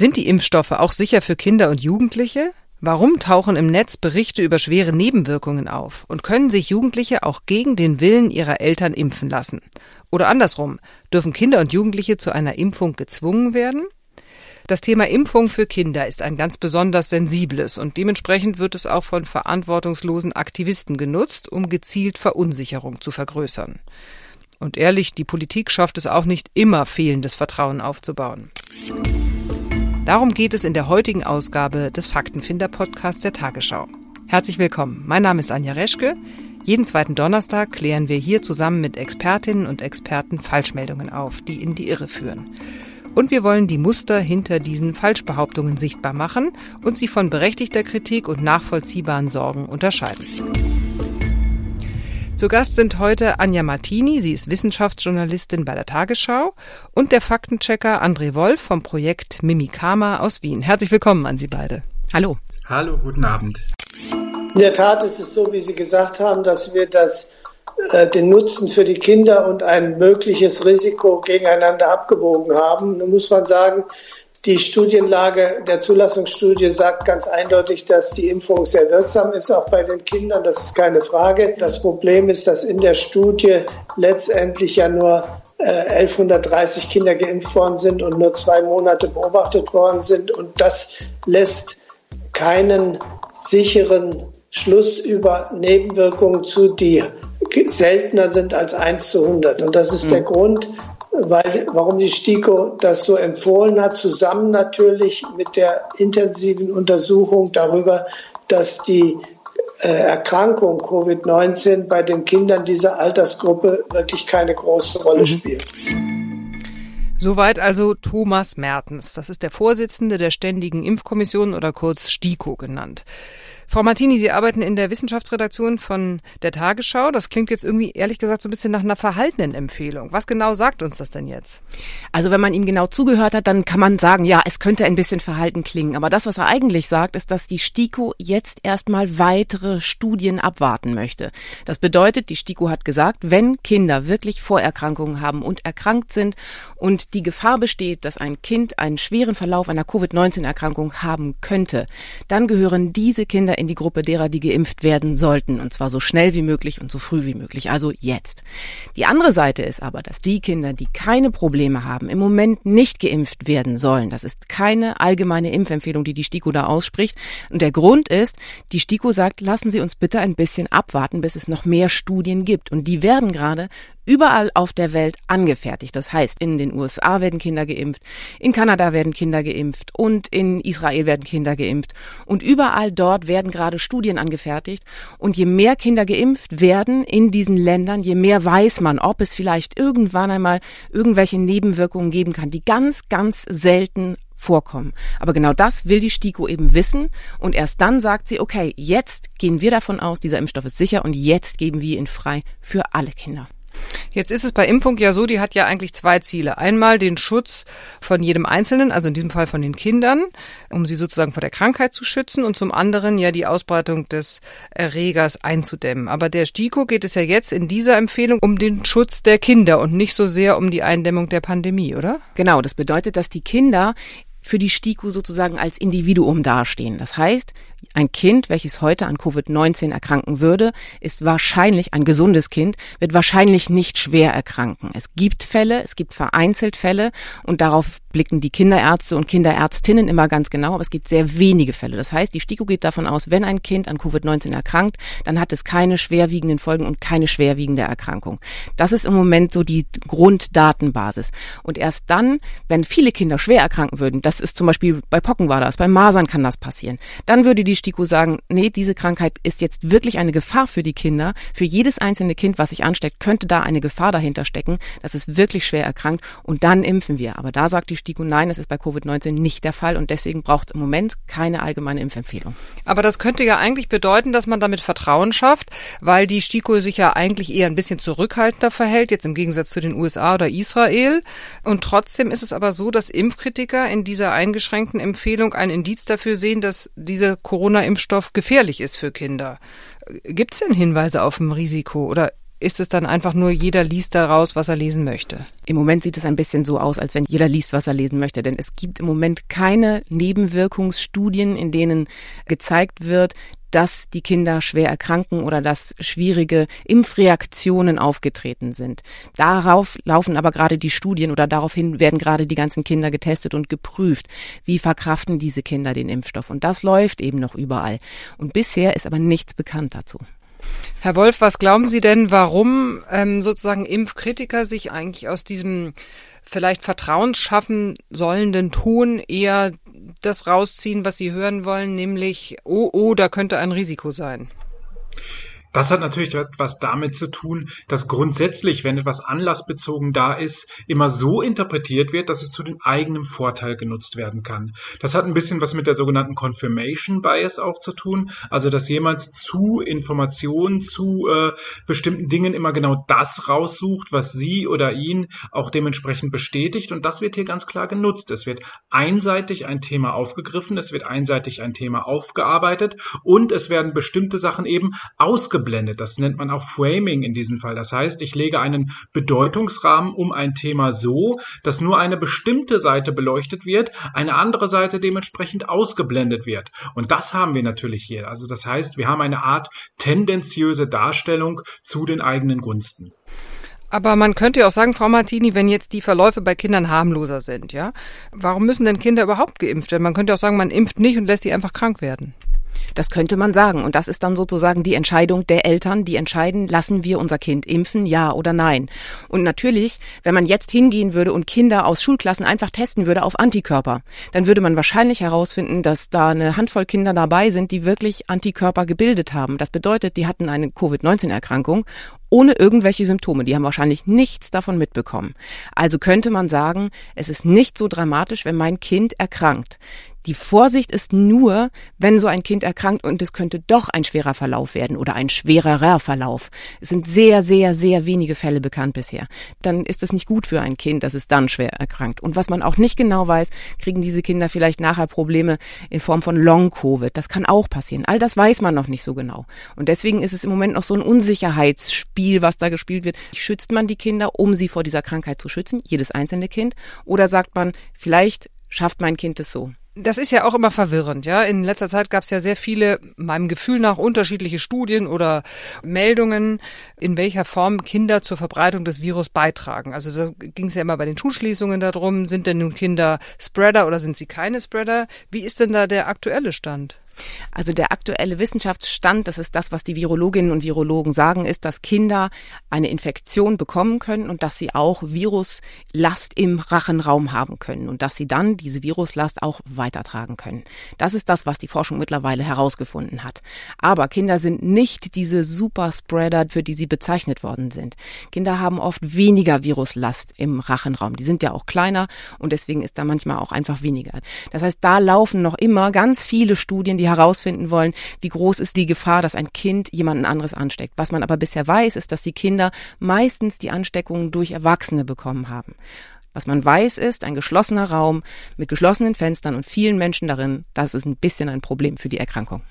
Sind die Impfstoffe auch sicher für Kinder und Jugendliche? Warum tauchen im Netz Berichte über schwere Nebenwirkungen auf? Und können sich Jugendliche auch gegen den Willen ihrer Eltern impfen lassen? Oder andersrum, dürfen Kinder und Jugendliche zu einer Impfung gezwungen werden? Das Thema Impfung für Kinder ist ein ganz besonders sensibles und dementsprechend wird es auch von verantwortungslosen Aktivisten genutzt, um gezielt Verunsicherung zu vergrößern. Und ehrlich, die Politik schafft es auch nicht immer, fehlendes Vertrauen aufzubauen. Darum geht es in der heutigen Ausgabe des Faktenfinder-Podcasts der Tagesschau. Herzlich willkommen. Mein Name ist Anja Reschke. Jeden zweiten Donnerstag klären wir hier zusammen mit Expertinnen und Experten Falschmeldungen auf, die in die Irre führen. Und wir wollen die Muster hinter diesen Falschbehauptungen sichtbar machen und sie von berechtigter Kritik und nachvollziehbaren Sorgen unterscheiden. Zu Gast sind heute Anja Martini, sie ist Wissenschaftsjournalistin bei der Tagesschau, und der Faktenchecker André Wolf vom Projekt Mimikama aus Wien. Herzlich willkommen an Sie beide. Hallo. Hallo, guten Abend. In der Tat ist es so, wie Sie gesagt haben, dass wir das, äh, den Nutzen für die Kinder und ein mögliches Risiko gegeneinander abgewogen haben. Nun muss man sagen, die Studienlage der Zulassungsstudie sagt ganz eindeutig, dass die Impfung sehr wirksam ist, auch bei den Kindern. Das ist keine Frage. Das Problem ist, dass in der Studie letztendlich ja nur 1130 äh, Kinder geimpft worden sind und nur zwei Monate beobachtet worden sind. Und das lässt keinen sicheren Schluss über Nebenwirkungen zu, die seltener sind als 1 zu 100. Und das ist mhm. der Grund, weil, warum die STIKO das so empfohlen hat, zusammen natürlich mit der intensiven Untersuchung darüber, dass die äh, Erkrankung Covid-19 bei den Kindern dieser Altersgruppe wirklich keine große Rolle mhm. spielt. Soweit also Thomas Mertens. Das ist der Vorsitzende der Ständigen Impfkommission oder kurz STIKO genannt. Frau Martini, Sie arbeiten in der Wissenschaftsredaktion von der Tagesschau. Das klingt jetzt irgendwie ehrlich gesagt so ein bisschen nach einer verhaltenen Empfehlung. Was genau sagt uns das denn jetzt? Also wenn man ihm genau zugehört hat, dann kann man sagen, ja, es könnte ein bisschen verhalten klingen. Aber das, was er eigentlich sagt, ist, dass die STIKO jetzt erstmal weitere Studien abwarten möchte. Das bedeutet, die STIKO hat gesagt, wenn Kinder wirklich Vorerkrankungen haben und erkrankt sind und die Gefahr besteht, dass ein Kind einen schweren Verlauf einer Covid-19-Erkrankung haben könnte, dann gehören diese Kinder in die Gruppe derer, die geimpft werden sollten. Und zwar so schnell wie möglich und so früh wie möglich. Also jetzt. Die andere Seite ist aber, dass die Kinder, die keine Probleme haben, im Moment nicht geimpft werden sollen. Das ist keine allgemeine Impfempfehlung, die die STIKO da ausspricht. Und der Grund ist, die STIKO sagt, lassen Sie uns bitte ein bisschen abwarten, bis es noch mehr Studien gibt. Und die werden gerade überall auf der Welt angefertigt. Das heißt, in den USA werden Kinder geimpft, in Kanada werden Kinder geimpft und in Israel werden Kinder geimpft. Und überall dort werden gerade Studien angefertigt. Und je mehr Kinder geimpft werden in diesen Ländern, je mehr weiß man, ob es vielleicht irgendwann einmal irgendwelche Nebenwirkungen geben kann, die ganz, ganz selten vorkommen. Aber genau das will die STIKO eben wissen und erst dann sagt sie, okay, jetzt gehen wir davon aus, dieser Impfstoff ist sicher und jetzt geben wir ihn frei für alle Kinder. Jetzt ist es bei Impfung ja so, die hat ja eigentlich zwei Ziele. Einmal den Schutz von jedem Einzelnen, also in diesem Fall von den Kindern, um sie sozusagen vor der Krankheit zu schützen und zum anderen ja die Ausbreitung des Erregers einzudämmen. Aber der STIKO geht es ja jetzt in dieser Empfehlung um den Schutz der Kinder und nicht so sehr um die Eindämmung der Pandemie, oder? Genau, das bedeutet, dass die Kinder für die STIKO sozusagen als Individuum dastehen. Das heißt, ein Kind, welches heute an Covid-19 erkranken würde, ist wahrscheinlich ein gesundes Kind, wird wahrscheinlich nicht schwer erkranken. Es gibt Fälle, es gibt vereinzelt Fälle und darauf blicken die Kinderärzte und Kinderärztinnen immer ganz genau, aber es gibt sehr wenige Fälle. Das heißt, die STIKO geht davon aus, wenn ein Kind an Covid-19 erkrankt, dann hat es keine schwerwiegenden Folgen und keine schwerwiegende Erkrankung. Das ist im Moment so die Grunddatenbasis. Und erst dann, wenn viele Kinder schwer erkranken würden, das ist zum Beispiel bei Pocken war das, bei Masern kann das passieren, dann würde die STIKO sagen, nee, diese Krankheit ist jetzt wirklich eine Gefahr für die Kinder. Für jedes einzelne Kind, was sich ansteckt, könnte da eine Gefahr dahinter stecken. Das ist wirklich schwer erkrankt und dann impfen wir. Aber da sagt die STIKO, nein, das ist bei Covid-19 nicht der Fall und deswegen braucht es im Moment keine allgemeine Impfempfehlung. Aber das könnte ja eigentlich bedeuten, dass man damit Vertrauen schafft, weil die STIKO sich ja eigentlich eher ein bisschen zurückhaltender verhält, jetzt im Gegensatz zu den USA oder Israel. Und trotzdem ist es aber so, dass Impfkritiker in dieser eingeschränkten Empfehlung ein Indiz dafür sehen, dass diese Corona-Impfstoff gefährlich ist für Kinder. Gibt es denn Hinweise auf ein Risiko oder ist es dann einfach nur, jeder liest daraus, was er lesen möchte? Im Moment sieht es ein bisschen so aus, als wenn jeder liest, was er lesen möchte. Denn es gibt im Moment keine Nebenwirkungsstudien, in denen gezeigt wird, dass die Kinder schwer erkranken oder dass schwierige Impfreaktionen aufgetreten sind. Darauf laufen aber gerade die Studien oder daraufhin werden gerade die ganzen Kinder getestet und geprüft. Wie verkraften diese Kinder den Impfstoff? Und das läuft eben noch überall. Und bisher ist aber nichts bekannt dazu. Herr Wolf, was glauben Sie denn, warum ähm, sozusagen Impfkritiker sich eigentlich aus diesem vielleicht vertrauensschaffen sollenden Ton eher das rausziehen, was sie hören wollen, nämlich, oh, oh, da könnte ein Risiko sein. Das hat natürlich etwas damit zu tun, dass grundsätzlich, wenn etwas anlassbezogen da ist, immer so interpretiert wird, dass es zu dem eigenen Vorteil genutzt werden kann. Das hat ein bisschen was mit der sogenannten Confirmation Bias auch zu tun, also dass jemand zu Informationen, zu äh, bestimmten Dingen immer genau das raussucht, was sie oder ihn auch dementsprechend bestätigt und das wird hier ganz klar genutzt. Es wird einseitig ein Thema aufgegriffen, es wird einseitig ein Thema aufgearbeitet und es werden bestimmte Sachen eben ausgearbeitet ausgeblendet. Das nennt man auch Framing in diesem Fall. Das heißt, ich lege einen Bedeutungsrahmen um ein Thema so, dass nur eine bestimmte Seite beleuchtet wird, eine andere Seite dementsprechend ausgeblendet wird. Und das haben wir natürlich hier. Also das heißt, wir haben eine Art tendenziöse Darstellung zu den eigenen Gunsten. Aber man könnte ja auch sagen, Frau Martini, wenn jetzt die Verläufe bei Kindern harmloser sind, ja, warum müssen denn Kinder überhaupt geimpft werden? Man könnte auch sagen, man impft nicht und lässt sie einfach krank werden. Das könnte man sagen. Und das ist dann sozusagen die Entscheidung der Eltern, die entscheiden, lassen wir unser Kind impfen, ja oder nein. Und natürlich, wenn man jetzt hingehen würde und Kinder aus Schulklassen einfach testen würde auf Antikörper, dann würde man wahrscheinlich herausfinden, dass da eine Handvoll Kinder dabei sind, die wirklich Antikörper gebildet haben. Das bedeutet, die hatten eine Covid-19-Erkrankung ohne irgendwelche Symptome. Die haben wahrscheinlich nichts davon mitbekommen. Also könnte man sagen, es ist nicht so dramatisch, wenn mein Kind erkrankt. Die Vorsicht ist nur, wenn so ein Kind erkrankt und es könnte doch ein schwerer Verlauf werden oder ein schwererer Verlauf. Es sind sehr, sehr, sehr wenige Fälle bekannt bisher. Dann ist es nicht gut für ein Kind, dass es dann schwer erkrankt. Und was man auch nicht genau weiß, kriegen diese Kinder vielleicht nachher Probleme in Form von Long-Covid. Das kann auch passieren. All das weiß man noch nicht so genau. Und deswegen ist es im Moment noch so ein Unsicherheitsspiel, was da gespielt wird. Schützt man die Kinder, um sie vor dieser Krankheit zu schützen, jedes einzelne Kind? Oder sagt man, vielleicht schafft mein Kind es so? Das ist ja auch immer verwirrend, ja. In letzter Zeit gab es ja sehr viele, meinem Gefühl nach, unterschiedliche Studien oder Meldungen, in welcher Form Kinder zur Verbreitung des Virus beitragen. Also da ging es ja immer bei den Schulschließungen darum, sind denn nun Kinder Spreader oder sind sie keine Spreader? Wie ist denn da der aktuelle Stand? Also der aktuelle Wissenschaftsstand, das ist das, was die Virologinnen und Virologen sagen, ist, dass Kinder eine Infektion bekommen können und dass sie auch Viruslast im Rachenraum haben können und dass sie dann diese Viruslast auch weitertragen können. Das ist das, was die Forschung mittlerweile herausgefunden hat. Aber Kinder sind nicht diese Superspreader, für die sie bezeichnet worden sind. Kinder haben oft weniger Viruslast im Rachenraum. Die sind ja auch kleiner und deswegen ist da manchmal auch einfach weniger. Das heißt, da laufen noch immer ganz viele Studien, die herausfinden wollen, wie groß ist die Gefahr, dass ein Kind jemanden anderes ansteckt. Was man aber bisher weiß, ist, dass die Kinder meistens die Ansteckungen durch Erwachsene bekommen haben. Was man weiß ist, ein geschlossener Raum mit geschlossenen Fenstern und vielen Menschen darin, das ist ein bisschen ein Problem für die Erkrankung.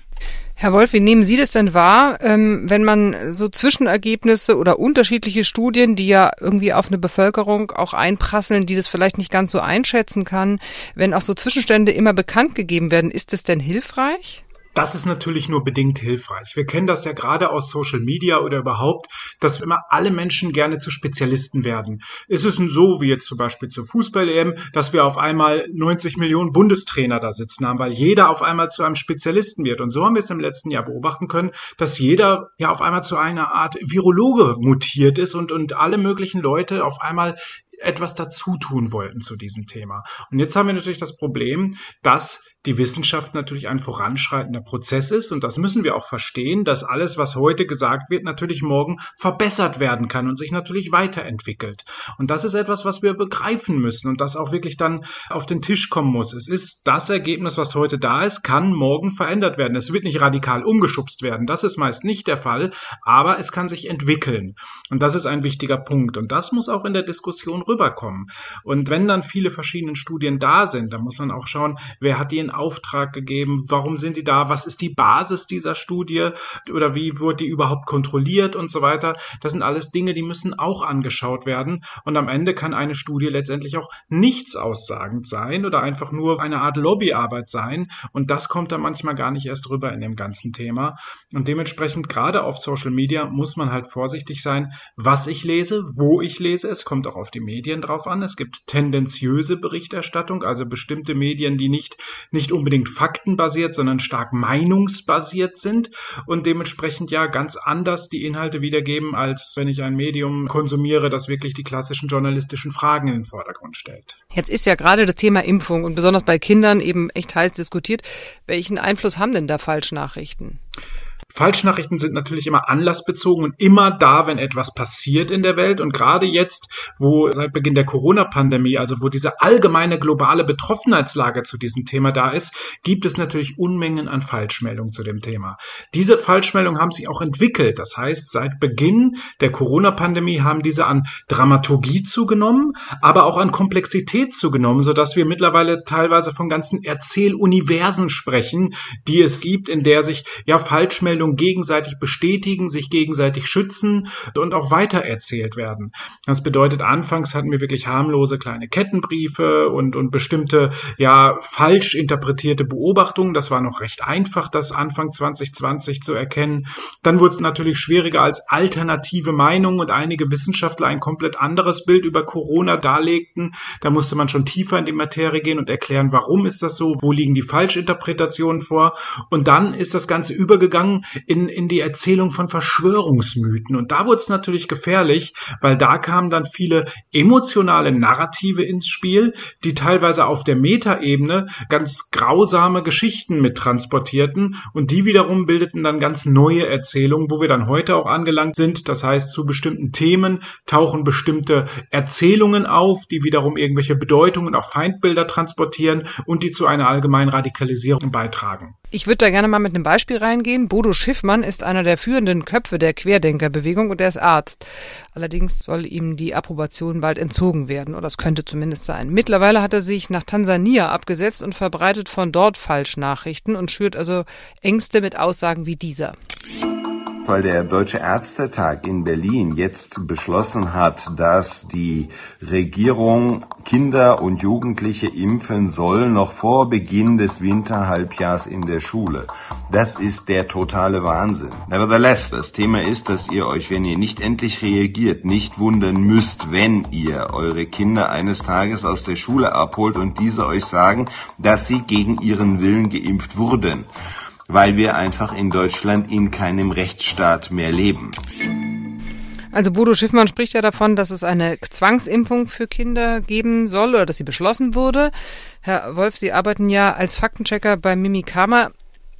Herr Wolf, wie nehmen Sie das denn wahr, ähm, wenn man so Zwischenergebnisse oder unterschiedliche Studien, die ja irgendwie auf eine Bevölkerung auch einprasseln, die das vielleicht nicht ganz so einschätzen kann, wenn auch so Zwischenstände immer bekannt gegeben werden, ist das denn hilfreich? Das ist natürlich nur bedingt hilfreich. Wir kennen das ja gerade aus Social Media oder überhaupt, dass immer alle Menschen gerne zu Spezialisten werden. Ist es so, wie jetzt zum Beispiel zur Fußball-EM, dass wir auf einmal 90 Millionen Bundestrainer da sitzen haben, weil jeder auf einmal zu einem Spezialisten wird. Und so haben wir es im letzten Jahr beobachten können, dass jeder ja auf einmal zu einer Art Virologe mutiert ist und, und alle möglichen Leute auf einmal etwas dazu tun wollten zu diesem Thema. Und jetzt haben wir natürlich das Problem, dass die Wissenschaft natürlich ein voranschreitender Prozess ist und das müssen wir auch verstehen, dass alles, was heute gesagt wird, natürlich morgen verbessert werden kann und sich natürlich weiterentwickelt. Und das ist etwas, was wir begreifen müssen und das auch wirklich dann auf den Tisch kommen muss. Es ist das Ergebnis, was heute da ist, kann morgen verändert werden. Es wird nicht radikal umgeschubst werden. Das ist meist nicht der Fall, aber es kann sich entwickeln. Und das ist ein wichtiger Punkt. Und das muss auch in der Diskussion rüberkommen. Und wenn dann viele verschiedene Studien da sind, dann muss man auch schauen, wer hat die in Auftrag gegeben? Warum sind die da? Was ist die Basis dieser Studie? Oder wie wurde die überhaupt kontrolliert und so weiter? Das sind alles Dinge, die müssen auch angeschaut werden. Und am Ende kann eine Studie letztendlich auch nichts aussagend sein oder einfach nur eine Art Lobbyarbeit sein. Und das kommt da manchmal gar nicht erst rüber in dem ganzen Thema. Und dementsprechend gerade auf Social Media muss man halt vorsichtig sein, was ich lese, wo ich lese. Es kommt auch auf die Medien drauf an. Es gibt tendenziöse Berichterstattung, also bestimmte Medien, die nicht, nicht unbedingt faktenbasiert, sondern stark meinungsbasiert sind und dementsprechend ja ganz anders die Inhalte wiedergeben, als wenn ich ein Medium konsumiere, das wirklich die klassischen journalistischen Fragen in den Vordergrund stellt. Jetzt ist ja gerade das Thema Impfung und besonders bei Kindern eben echt heiß diskutiert. Welchen Einfluss haben denn da Falschnachrichten? Falschnachrichten sind natürlich immer anlassbezogen und immer da, wenn etwas passiert in der Welt. Und gerade jetzt, wo seit Beginn der Corona-Pandemie, also wo diese allgemeine globale Betroffenheitslage zu diesem Thema da ist, gibt es natürlich Unmengen an Falschmeldungen zu dem Thema. Diese Falschmeldungen haben sich auch entwickelt. Das heißt, seit Beginn der Corona-Pandemie haben diese an Dramaturgie zugenommen, aber auch an Komplexität zugenommen, sodass wir mittlerweile teilweise von ganzen Erzähluniversen sprechen, die es gibt, in der sich ja Falschmeldungen Erzählungen gegenseitig bestätigen, sich gegenseitig schützen und auch weitererzählt werden. Das bedeutet, anfangs hatten wir wirklich harmlose kleine Kettenbriefe und, und bestimmte, ja, falsch interpretierte Beobachtungen. Das war noch recht einfach, das Anfang 2020 zu erkennen. Dann wurde es natürlich schwieriger, als alternative Meinungen und einige Wissenschaftler ein komplett anderes Bild über Corona darlegten. Da musste man schon tiefer in die Materie gehen und erklären, warum ist das so, wo liegen die Falschinterpretationen vor. Und dann ist das Ganze übergegangen in, in die Erzählung von Verschwörungsmythen. Und da wurde es natürlich gefährlich, weil da kamen dann viele emotionale Narrative ins Spiel, die teilweise auf der Metaebene ganz grausame Geschichten mit transportierten und die wiederum bildeten dann ganz neue Erzählungen, wo wir dann heute auch angelangt sind. Das heißt, zu bestimmten Themen tauchen bestimmte Erzählungen auf, die wiederum irgendwelche Bedeutungen, auch Feindbilder transportieren und die zu einer allgemeinen Radikalisierung beitragen. Ich würde da gerne mal mit einem Beispiel reingehen. Bodo Schiffmann ist einer der führenden Köpfe der Querdenkerbewegung und er ist Arzt. Allerdings soll ihm die Approbation bald entzogen werden, oder es könnte zumindest sein. Mittlerweile hat er sich nach Tansania abgesetzt und verbreitet von dort Falschnachrichten und schürt also Ängste mit Aussagen wie dieser weil der Deutsche Ärztetag in Berlin jetzt beschlossen hat, dass die Regierung Kinder und Jugendliche impfen soll, noch vor Beginn des Winterhalbjahrs in der Schule. Das ist der totale Wahnsinn. Nevertheless, das Thema ist, dass ihr euch, wenn ihr nicht endlich reagiert, nicht wundern müsst, wenn ihr eure Kinder eines Tages aus der Schule abholt und diese euch sagen, dass sie gegen ihren Willen geimpft wurden weil wir einfach in Deutschland in keinem Rechtsstaat mehr leben. Also Bodo Schiffmann spricht ja davon, dass es eine Zwangsimpfung für Kinder geben soll oder dass sie beschlossen wurde. Herr Wolf, Sie arbeiten ja als Faktenchecker bei Mimikama.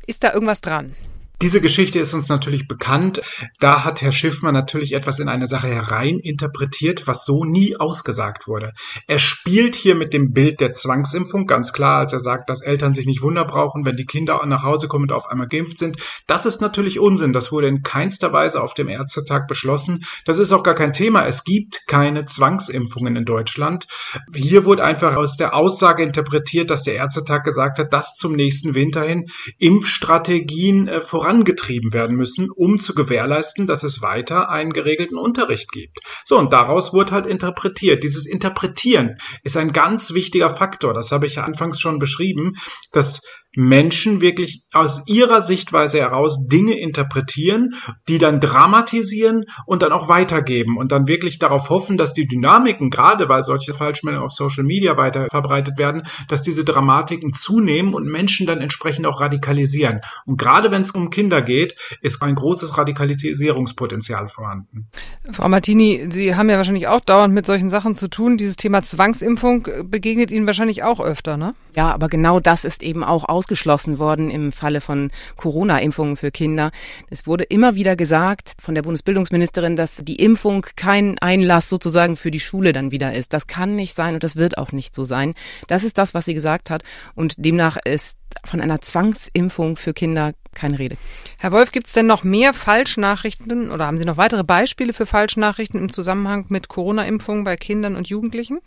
Ist da irgendwas dran? Diese Geschichte ist uns natürlich bekannt. Da hat Herr Schiffmann natürlich etwas in eine Sache hereininterpretiert, was so nie ausgesagt wurde. Er spielt hier mit dem Bild der Zwangsimpfung, ganz klar, als er sagt, dass Eltern sich nicht Wunder brauchen, wenn die Kinder nach Hause kommen und auf einmal geimpft sind. Das ist natürlich Unsinn. Das wurde in keinster Weise auf dem Ärztetag beschlossen. Das ist auch gar kein Thema. Es gibt keine Zwangsimpfungen in Deutschland. Hier wurde einfach aus der Aussage interpretiert, dass der Ärztetag gesagt hat, dass zum nächsten Winter hin Impfstrategien äh, voran vorangetrieben werden müssen, um zu gewährleisten, dass es weiter einen geregelten Unterricht gibt. So, und daraus wurde halt interpretiert. Dieses Interpretieren ist ein ganz wichtiger Faktor. Das habe ich ja anfangs schon beschrieben, dass Menschen wirklich aus ihrer Sichtweise heraus Dinge interpretieren, die dann dramatisieren und dann auch weitergeben und dann wirklich darauf hoffen, dass die Dynamiken, gerade weil solche Falschmeldungen auf Social Media weiter verbreitet werden, dass diese Dramatiken zunehmen und Menschen dann entsprechend auch radikalisieren. Und gerade wenn es um Kinder geht, ist ein großes Radikalisierungspotenzial vorhanden. Frau Martini, Sie haben ja wahrscheinlich auch dauernd mit solchen Sachen zu tun. Dieses Thema Zwangsimpfung begegnet Ihnen wahrscheinlich auch öfter, ne? Ja, aber genau das ist eben auch ausgeschlossen worden im Falle von Corona-Impfungen für Kinder. Es wurde immer wieder gesagt von der Bundesbildungsministerin, dass die Impfung kein Einlass sozusagen für die Schule dann wieder ist. Das kann nicht sein und das wird auch nicht so sein. Das ist das, was sie gesagt hat. Und demnach ist von einer Zwangsimpfung für Kinder keine Rede. Herr Wolf, gibt es denn noch mehr Falschnachrichten oder haben Sie noch weitere Beispiele für Falschnachrichten im Zusammenhang mit Corona-Impfungen bei Kindern und Jugendlichen?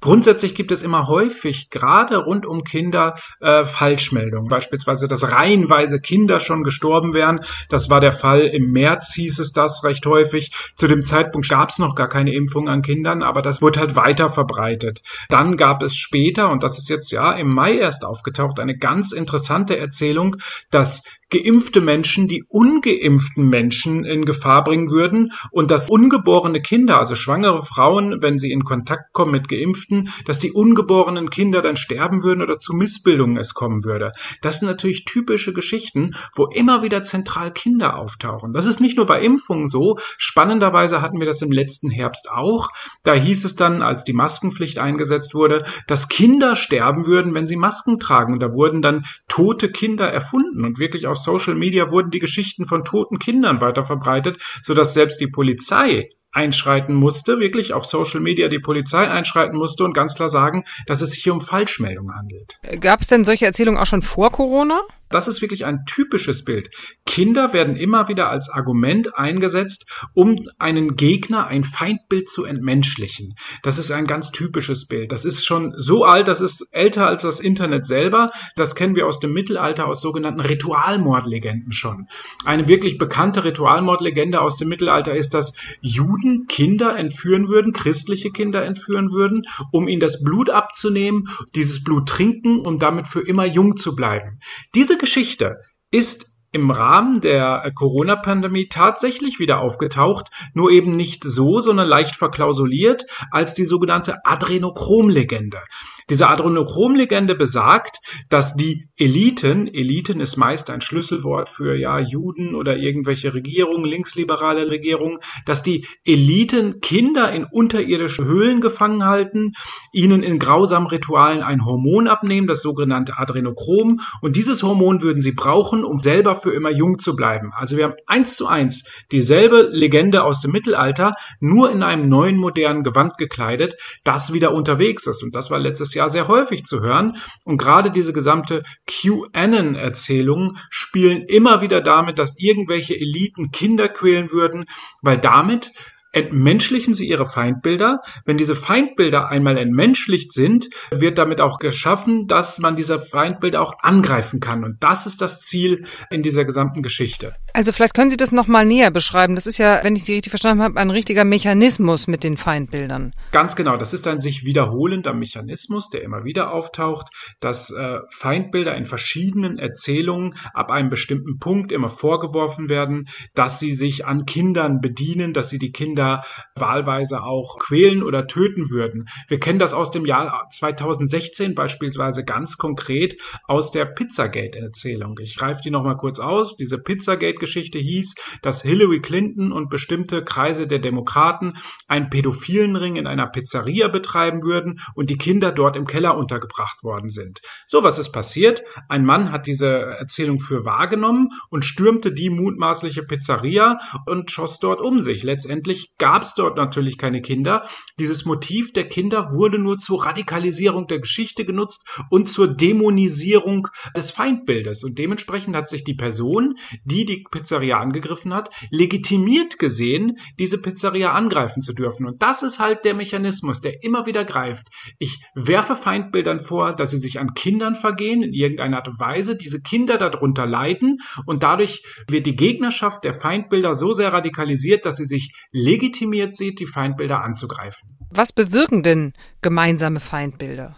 Grundsätzlich gibt es immer häufig, gerade rund um Kinder, äh, Falschmeldungen. Beispielsweise, dass reihenweise Kinder schon gestorben wären. Das war der Fall. Im März hieß es das recht häufig. Zu dem Zeitpunkt gab es noch gar keine Impfung an Kindern, aber das wurde halt weiter verbreitet. Dann gab es später, und das ist jetzt ja im Mai erst aufgetaucht, eine ganz interessante Erzählung, dass geimpfte Menschen die ungeimpften Menschen in Gefahr bringen würden und dass ungeborene Kinder, also schwangere Frauen, wenn sie in Kontakt kommen mit Geimpften, dass die ungeborenen Kinder dann sterben würden oder zu Missbildungen es kommen würde. Das sind natürlich typische Geschichten, wo immer wieder zentral Kinder auftauchen. Das ist nicht nur bei Impfungen so. Spannenderweise hatten wir das im letzten Herbst auch. Da hieß es dann, als die Maskenpflicht eingesetzt wurde, dass Kinder sterben würden, wenn sie Masken tragen. Und da wurden dann tote Kinder erfunden und wirklich auf Social Media wurden die Geschichten von toten Kindern weiter verbreitet, sodass selbst die Polizei einschreiten musste, wirklich auf Social Media die Polizei einschreiten musste und ganz klar sagen, dass es sich hier um Falschmeldungen handelt. Gab es denn solche Erzählungen auch schon vor Corona? Das ist wirklich ein typisches Bild. Kinder werden immer wieder als Argument eingesetzt, um einen Gegner, ein Feindbild zu entmenschlichen. Das ist ein ganz typisches Bild. Das ist schon so alt, das ist älter als das Internet selber. Das kennen wir aus dem Mittelalter, aus sogenannten Ritualmordlegenden schon. Eine wirklich bekannte Ritualmordlegende aus dem Mittelalter ist, dass Juden Kinder entführen würden, christliche Kinder entführen würden, um ihnen das Blut abzunehmen, dieses Blut trinken, um damit für immer jung zu bleiben. Diese Geschichte ist im Rahmen der Corona-Pandemie tatsächlich wieder aufgetaucht, nur eben nicht so, sondern leicht verklausuliert als die sogenannte Adrenochrom-Legende. Diese Adrenochrom-Legende besagt, dass die Eliten, Eliten ist meist ein Schlüsselwort für ja Juden oder irgendwelche Regierungen, linksliberale Regierungen, dass die Eliten Kinder in unterirdische Höhlen gefangen halten, ihnen in grausamen Ritualen ein Hormon abnehmen, das sogenannte Adrenochrom, und dieses Hormon würden sie brauchen, um selber für immer jung zu bleiben. Also wir haben eins zu eins dieselbe Legende aus dem Mittelalter, nur in einem neuen modernen Gewand gekleidet, das wieder unterwegs ist. Und das war letztes Jahr Jahr sehr häufig zu hören. Und gerade diese gesamte QAnon-Erzählung spielen immer wieder damit, dass irgendwelche Eliten Kinder quälen würden, weil damit entmenschlichen sie ihre Feindbilder. Wenn diese Feindbilder einmal entmenschlicht sind, wird damit auch geschaffen, dass man diese Feindbilder auch angreifen kann. Und das ist das Ziel in dieser gesamten Geschichte. Also vielleicht können Sie das nochmal näher beschreiben. Das ist ja, wenn ich Sie richtig verstanden habe, ein richtiger Mechanismus mit den Feindbildern. Ganz genau. Das ist ein sich wiederholender Mechanismus, der immer wieder auftaucht, dass äh, Feindbilder in verschiedenen Erzählungen ab einem bestimmten Punkt immer vorgeworfen werden, dass sie sich an Kindern bedienen, dass sie die Kinder Kinder wahlweise auch quälen oder töten würden. Wir kennen das aus dem Jahr 2016 beispielsweise ganz konkret aus der Pizzagate-Erzählung. Ich greife die nochmal kurz aus. Diese Pizzagate-Geschichte hieß, dass Hillary Clinton und bestimmte Kreise der Demokraten einen pädophilen Ring in einer Pizzeria betreiben würden und die Kinder dort im Keller untergebracht worden sind. So, was ist passiert? Ein Mann hat diese Erzählung für wahrgenommen und stürmte die mutmaßliche Pizzeria und schoss dort um sich. Letztendlich gab es dort natürlich keine Kinder. Dieses Motiv der Kinder wurde nur zur Radikalisierung der Geschichte genutzt und zur Dämonisierung des Feindbildes. Und dementsprechend hat sich die Person, die die Pizzeria angegriffen hat, legitimiert gesehen, diese Pizzeria angreifen zu dürfen. Und das ist halt der Mechanismus, der immer wieder greift. Ich werfe Feindbildern vor, dass sie sich an Kindern vergehen in irgendeiner Art und Weise, diese Kinder darunter leiden und dadurch wird die Gegnerschaft der Feindbilder so sehr radikalisiert, dass sie sich legitimiert sieht, die Feindbilder anzugreifen. Was bewirken denn gemeinsame Feindbilder?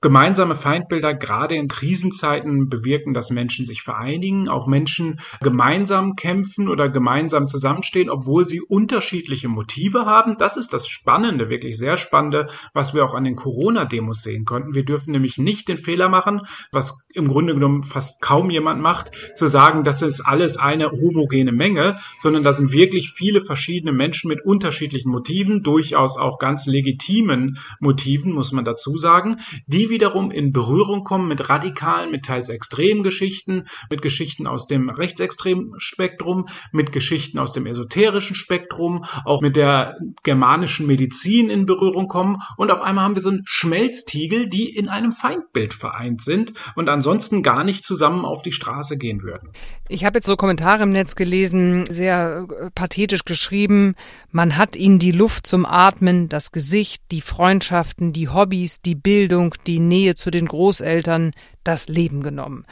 Gemeinsame Feindbilder gerade in Krisenzeiten bewirken, dass Menschen sich vereinigen, auch Menschen gemeinsam kämpfen oder gemeinsam zusammenstehen, obwohl sie unterschiedliche Motive haben. Das ist das Spannende, wirklich sehr Spannende, was wir auch an den Corona-Demos sehen konnten. Wir dürfen nämlich nicht den Fehler machen, was im Grunde genommen fast kaum jemand macht, zu sagen, das ist alles eine homogene Menge, sondern da sind wirklich viele verschiedene Menschen mit unterschiedlichen Motiven, durchaus auch ganz legitimen Motiven, muss man dazu sagen, die wiederum in Berührung kommen mit radikalen, mit teils extremen Geschichten, mit Geschichten aus dem rechtsextremen Spektrum, mit Geschichten aus dem esoterischen Spektrum, auch mit der germanischen Medizin in Berührung kommen und auf einmal haben wir so einen Schmelztiegel, die in einem Feindbild vereint sind und ansonsten gar nicht zusammen auf die Straße gehen würden. Ich habe jetzt so Kommentare im Netz gelesen, sehr äh, pathetisch geschrieben, man hat ihnen die Luft zum Atmen, das Gesicht, die Freundschaften, die Hobbys, die Bildung, die Nähe zu den Großeltern, das Leben genommen.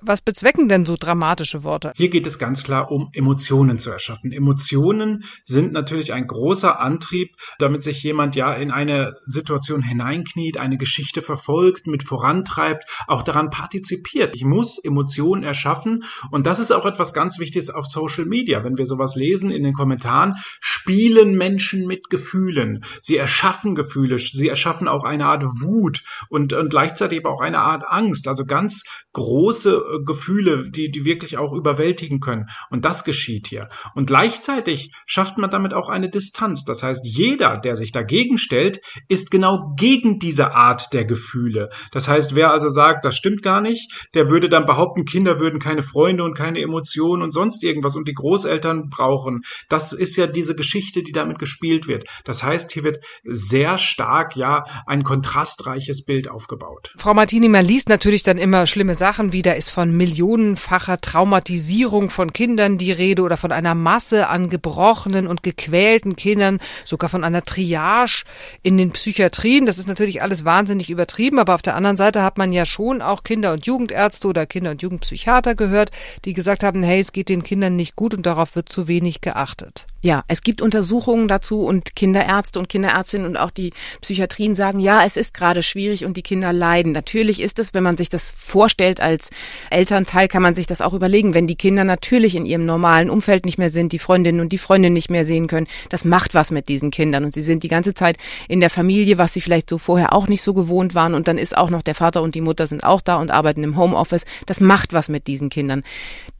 Was bezwecken denn so dramatische Worte? Hier geht es ganz klar um Emotionen zu erschaffen. Emotionen sind natürlich ein großer Antrieb, damit sich jemand ja in eine Situation hineinkniet, eine Geschichte verfolgt, mit vorantreibt, auch daran partizipiert. Ich muss Emotionen erschaffen und das ist auch etwas ganz Wichtiges auf Social Media. Wenn wir sowas lesen in den Kommentaren, spielen Menschen mit Gefühlen. Sie erschaffen Gefühle, sie erschaffen auch eine Art Wut und, und gleichzeitig auch eine Art Angst. Also ganz große äh, Gefühle, die, die wirklich auch überwältigen können. Und das geschieht hier. Und gleichzeitig schafft man damit auch eine Distanz. Das heißt, jeder, der sich dagegen stellt, ist genau gegen diese Art der Gefühle. Das heißt, wer also sagt, das stimmt gar nicht, der würde dann behaupten, Kinder würden keine Freunde und keine Emotionen und sonst irgendwas und die Großeltern brauchen. Das ist ja diese Geschichte, die damit gespielt wird. Das heißt, hier wird sehr stark ja ein kontrastreiches Bild aufgebaut. Frau Martini, man liest natürlich dann immer schlimme Sachen wie, da ist von millionenfacher Traumatisierung von Kindern die Rede oder von einer Masse an gebrochenen und gequälten Kindern, sogar von einer Triage in den Psychiatrien. Das ist natürlich alles wahnsinnig übertrieben, aber auf der anderen Seite hat man ja schon auch Kinder- und Jugendärzte oder Kinder- und Jugendpsychiater gehört, die gesagt haben, hey, es geht den Kindern nicht gut und darauf wird zu wenig geachtet. Ja, es gibt Untersuchungen dazu und Kinderärzte und Kinderärztinnen und auch die Psychiatrien sagen, ja, es ist gerade schwierig und die Kinder leiden. Natürlich ist es, wenn man sich das vorstellt als Elternteil, kann man sich das auch überlegen, wenn die Kinder natürlich in ihrem normalen Umfeld nicht mehr sind, die Freundinnen und die Freunde nicht mehr sehen können, das macht was mit diesen Kindern und sie sind die ganze Zeit in der Familie, was sie vielleicht so vorher auch nicht so gewohnt waren und dann ist auch noch der Vater und die Mutter sind auch da und arbeiten im Homeoffice. Das macht was mit diesen Kindern.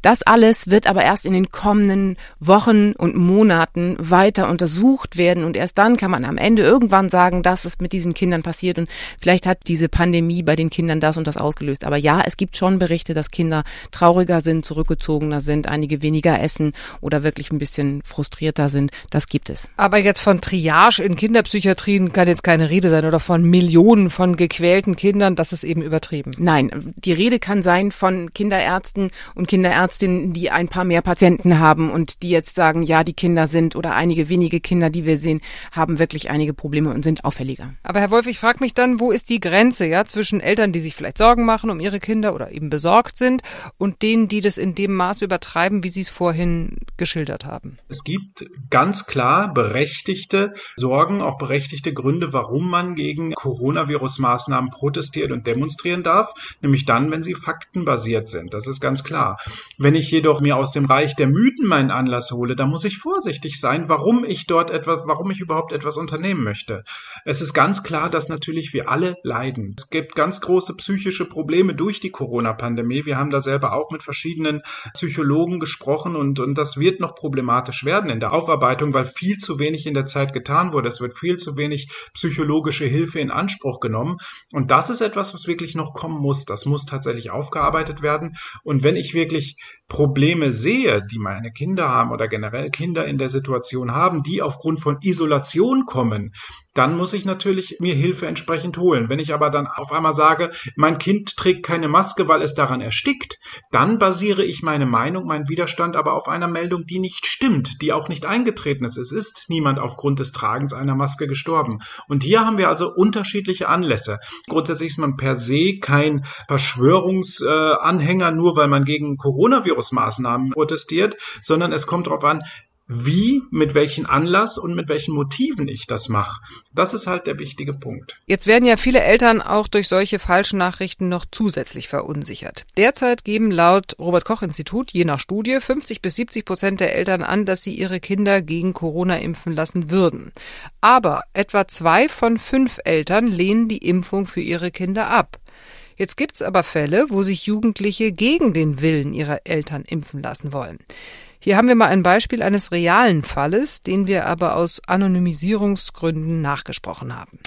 Das alles wird aber erst in den kommenden Wochen und Monaten weiter untersucht werden und erst dann kann man am Ende irgendwann sagen, dass es mit diesen Kindern passiert und vielleicht hat diese Pandemie bei den Kindern das und das ausgelöst. Aber ja, es gibt schon Berichte, dass Kinder trauriger sind, zurückgezogener sind, einige weniger essen oder wirklich ein bisschen frustrierter sind. Das gibt es. Aber jetzt von Triage in Kinderpsychiatrien kann jetzt keine Rede sein oder von Millionen von gequälten Kindern. Das ist eben übertrieben. Nein, die Rede kann sein von Kinderärzten und Kinderärzten Ärztinnen, die ein paar mehr Patienten haben und die jetzt sagen, ja, die Kinder sind oder einige wenige Kinder, die wir sehen, haben wirklich einige Probleme und sind auffälliger. Aber Herr Wolf, ich frage mich dann, wo ist die Grenze, ja, zwischen Eltern, die sich vielleicht Sorgen machen um ihre Kinder oder eben besorgt sind und denen, die das in dem Maße übertreiben, wie Sie es vorhin geschildert haben? Es gibt ganz klar berechtigte Sorgen, auch berechtigte Gründe, warum man gegen Coronavirus-Maßnahmen protestiert und demonstrieren darf, nämlich dann, wenn sie faktenbasiert sind. Das ist ganz klar. Wenn ich jedoch mir aus dem Reich der Mythen meinen Anlass hole, dann muss ich vorsichtig sein, warum ich dort etwas, warum ich überhaupt etwas unternehmen möchte. Es ist ganz klar, dass natürlich wir alle leiden. Es gibt ganz große psychische Probleme durch die Corona-Pandemie. Wir haben da selber auch mit verschiedenen Psychologen gesprochen und, und das wird noch problematisch werden in der Aufarbeitung, weil viel zu wenig in der Zeit getan wurde. Es wird viel zu wenig psychologische Hilfe in Anspruch genommen. Und das ist etwas, was wirklich noch kommen muss. Das muss tatsächlich aufgearbeitet werden. Und wenn ich wirklich Probleme sehe, die meine Kinder haben oder generell Kinder in der Situation haben, die aufgrund von Isolation kommen, dann muss ich natürlich mir Hilfe entsprechend holen. Wenn ich aber dann auf einmal sage, mein Kind trägt keine Maske, weil es daran erstickt, dann basiere ich meine Meinung, meinen Widerstand aber auf einer Meldung, die nicht stimmt, die auch nicht eingetreten ist. Es ist niemand aufgrund des Tragens einer Maske gestorben. Und hier haben wir also unterschiedliche Anlässe. Grundsätzlich ist man per se kein Verschwörungsanhänger, nur weil man gegen Coronavirus-Maßnahmen protestiert, sondern es kommt darauf an, wie, mit welchem Anlass und mit welchen Motiven ich das mache. Das ist halt der wichtige Punkt. Jetzt werden ja viele Eltern auch durch solche falschen Nachrichten noch zusätzlich verunsichert. Derzeit geben laut Robert Koch Institut je nach Studie 50 bis 70 Prozent der Eltern an, dass sie ihre Kinder gegen Corona impfen lassen würden. Aber etwa zwei von fünf Eltern lehnen die Impfung für ihre Kinder ab. Jetzt gibt's aber Fälle, wo sich Jugendliche gegen den Willen ihrer Eltern impfen lassen wollen. Hier haben wir mal ein Beispiel eines realen Falles, den wir aber aus Anonymisierungsgründen nachgesprochen haben.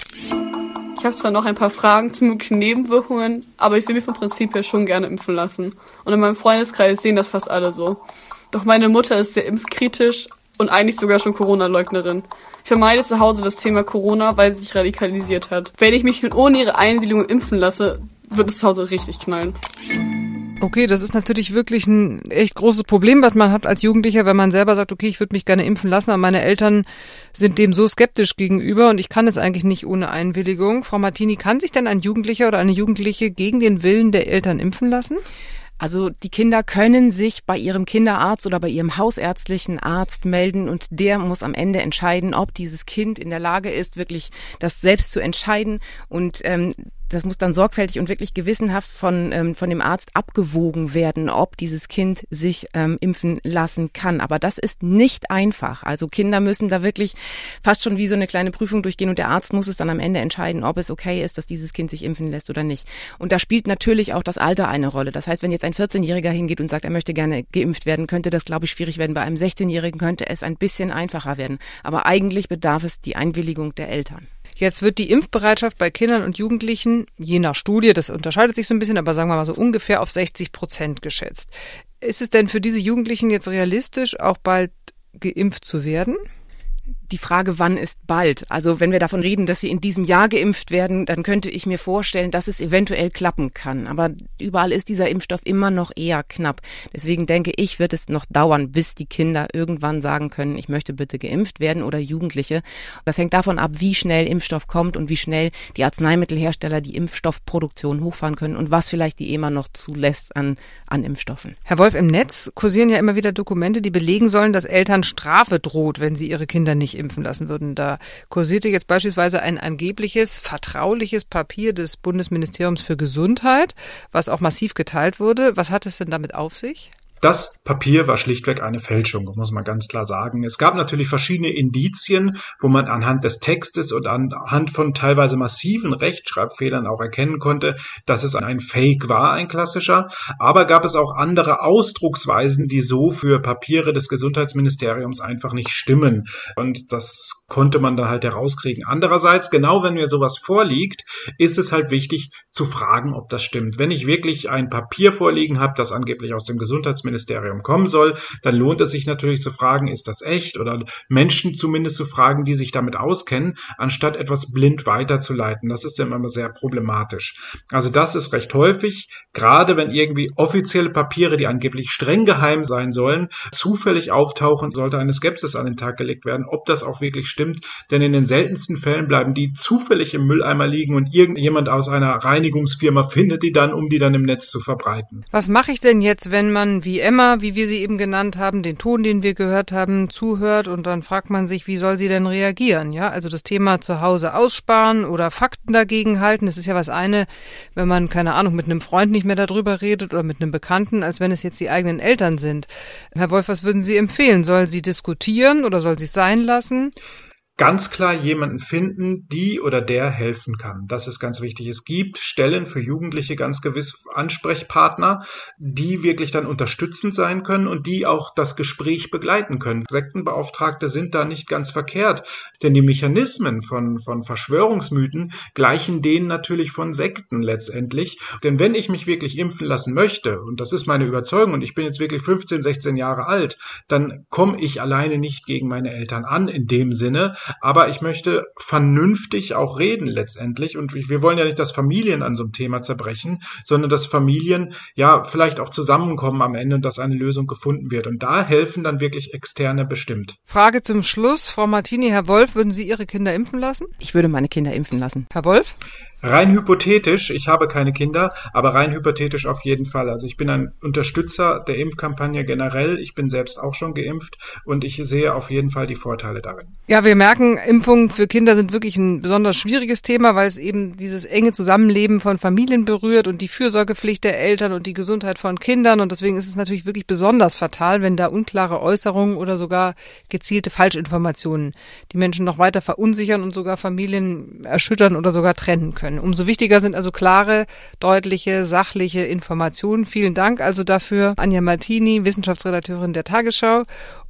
Ich habe zwar noch ein paar Fragen zu möglichen Nebenwirkungen, aber ich will mich vom Prinzip her schon gerne impfen lassen. Und in meinem Freundeskreis sehen das fast alle so. Doch meine Mutter ist sehr impfkritisch und eigentlich sogar schon Corona-Leugnerin. Ich vermeide zu Hause das Thema Corona, weil sie sich radikalisiert hat. Wenn ich mich nun ohne ihre Einwilligung impfen lasse, wird es zu Hause richtig knallen. Okay, das ist natürlich wirklich ein echt großes Problem, was man hat als Jugendlicher, wenn man selber sagt, okay, ich würde mich gerne impfen lassen, aber meine Eltern sind dem so skeptisch gegenüber und ich kann es eigentlich nicht ohne Einwilligung. Frau Martini, kann sich denn ein Jugendlicher oder eine Jugendliche gegen den Willen der Eltern impfen lassen? Also die Kinder können sich bei ihrem Kinderarzt oder bei ihrem hausärztlichen Arzt melden und der muss am Ende entscheiden, ob dieses Kind in der Lage ist, wirklich das selbst zu entscheiden. Und ähm, das muss dann sorgfältig und wirklich gewissenhaft von, ähm, von dem Arzt abgewogen werden, ob dieses Kind sich ähm, impfen lassen kann. Aber das ist nicht einfach. Also Kinder müssen da wirklich fast schon wie so eine kleine Prüfung durchgehen und der Arzt muss es dann am Ende entscheiden, ob es okay ist, dass dieses Kind sich impfen lässt oder nicht. Und da spielt natürlich auch das Alter eine Rolle. Das heißt, wenn jetzt ein 14-Jähriger hingeht und sagt, er möchte gerne geimpft werden, könnte das, glaube ich, schwierig werden. Bei einem 16-Jährigen könnte es ein bisschen einfacher werden. Aber eigentlich bedarf es die Einwilligung der Eltern. Jetzt wird die Impfbereitschaft bei Kindern und Jugendlichen, je nach Studie, das unterscheidet sich so ein bisschen, aber sagen wir mal so ungefähr auf 60 Prozent geschätzt. Ist es denn für diese Jugendlichen jetzt realistisch, auch bald geimpft zu werden? Die Frage, wann ist bald? Also wenn wir davon reden, dass sie in diesem Jahr geimpft werden, dann könnte ich mir vorstellen, dass es eventuell klappen kann. Aber überall ist dieser Impfstoff immer noch eher knapp. Deswegen denke ich, wird es noch dauern, bis die Kinder irgendwann sagen können, ich möchte bitte geimpft werden oder Jugendliche. Das hängt davon ab, wie schnell Impfstoff kommt und wie schnell die Arzneimittelhersteller die Impfstoffproduktion hochfahren können und was vielleicht die EMA noch zulässt an, an Impfstoffen. Herr Wolf, im Netz kursieren ja immer wieder Dokumente, die belegen sollen, dass Eltern Strafe droht, wenn sie ihre Kinder nicht impfen lassen würden. Da kursierte jetzt beispielsweise ein angebliches vertrauliches Papier des Bundesministeriums für Gesundheit, was auch massiv geteilt wurde. Was hat es denn damit auf sich? Das Papier war schlichtweg eine Fälschung, muss man ganz klar sagen. Es gab natürlich verschiedene Indizien, wo man anhand des Textes und anhand von teilweise massiven Rechtschreibfehlern auch erkennen konnte, dass es ein Fake war, ein klassischer. Aber gab es auch andere Ausdrucksweisen, die so für Papiere des Gesundheitsministeriums einfach nicht stimmen. Und das konnte man da halt herauskriegen. Andererseits, genau wenn mir sowas vorliegt, ist es halt wichtig zu fragen, ob das stimmt. Wenn ich wirklich ein Papier vorliegen habe, das angeblich aus dem Gesundheitsministerium Ministerium kommen soll, dann lohnt es sich natürlich zu fragen, ist das echt oder Menschen zumindest zu fragen, die sich damit auskennen, anstatt etwas blind weiterzuleiten. Das ist ja immer sehr problematisch. Also das ist recht häufig, gerade wenn irgendwie offizielle Papiere, die angeblich streng geheim sein sollen, zufällig auftauchen, sollte eine Skepsis an den Tag gelegt werden, ob das auch wirklich denn in den seltensten Fällen bleiben die zufällig im Mülleimer liegen und irgendjemand aus einer Reinigungsfirma findet die dann, um die dann im Netz zu verbreiten. Was mache ich denn jetzt, wenn man wie Emma, wie wir sie eben genannt haben, den Ton, den wir gehört haben, zuhört und dann fragt man sich, wie soll sie denn reagieren? Ja, also das Thema zu Hause aussparen oder Fakten dagegen halten. Das ist ja was eine, wenn man, keine Ahnung, mit einem Freund nicht mehr darüber redet oder mit einem Bekannten, als wenn es jetzt die eigenen Eltern sind. Herr Wolf, was würden Sie empfehlen? Soll sie diskutieren oder soll sie es sein lassen? Ganz klar jemanden finden, die oder der helfen kann. Das ist ganz wichtig. Es gibt Stellen für Jugendliche ganz gewiss Ansprechpartner, die wirklich dann unterstützend sein können und die auch das Gespräch begleiten können. Sektenbeauftragte sind da nicht ganz verkehrt, denn die Mechanismen von, von Verschwörungsmythen gleichen denen natürlich von Sekten letztendlich. Denn wenn ich mich wirklich impfen lassen möchte, und das ist meine Überzeugung, und ich bin jetzt wirklich 15, 16 Jahre alt, dann komme ich alleine nicht gegen meine Eltern an in dem Sinne, aber ich möchte vernünftig auch reden letztendlich. Und wir wollen ja nicht, dass Familien an so einem Thema zerbrechen, sondern dass Familien ja vielleicht auch zusammenkommen am Ende und dass eine Lösung gefunden wird. Und da helfen dann wirklich Externe bestimmt. Frage zum Schluss. Frau Martini, Herr Wolf, würden Sie Ihre Kinder impfen lassen? Ich würde meine Kinder impfen lassen. Herr Wolf? Rein hypothetisch, ich habe keine Kinder, aber rein hypothetisch auf jeden Fall. Also ich bin ein Unterstützer der Impfkampagne generell. Ich bin selbst auch schon geimpft und ich sehe auf jeden Fall die Vorteile darin. Ja, wir merken, Impfungen für Kinder sind wirklich ein besonders schwieriges Thema, weil es eben dieses enge Zusammenleben von Familien berührt und die Fürsorgepflicht der Eltern und die Gesundheit von Kindern. Und deswegen ist es natürlich wirklich besonders fatal, wenn da unklare Äußerungen oder sogar gezielte Falschinformationen die Menschen noch weiter verunsichern und sogar Familien erschüttern oder sogar trennen können können. Umso wichtiger sind also klare, deutliche, sachliche Informationen. Vielen Dank also dafür, Anja Martini, Wissenschaftsredakteurin der Tagesschau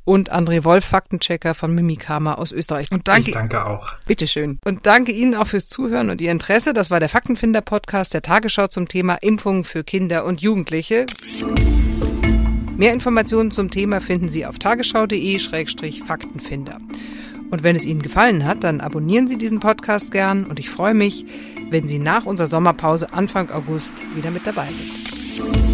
und André Wolf, Faktenchecker von Mimikama aus Österreich. Und danke, ich danke auch. Bitteschön. Und danke Ihnen auch fürs Zuhören und Ihr Interesse. Das war der Faktenfinder-Podcast der Tagesschau zum Thema Impfungen für Kinder und Jugendliche. Mehr Informationen zum Thema finden Sie auf tagesschau.de-faktenfinder. Und wenn es Ihnen gefallen hat, dann abonnieren Sie diesen Podcast gern und ich freue mich, wenn Sie nach unserer Sommerpause Anfang August wieder mit dabei sind.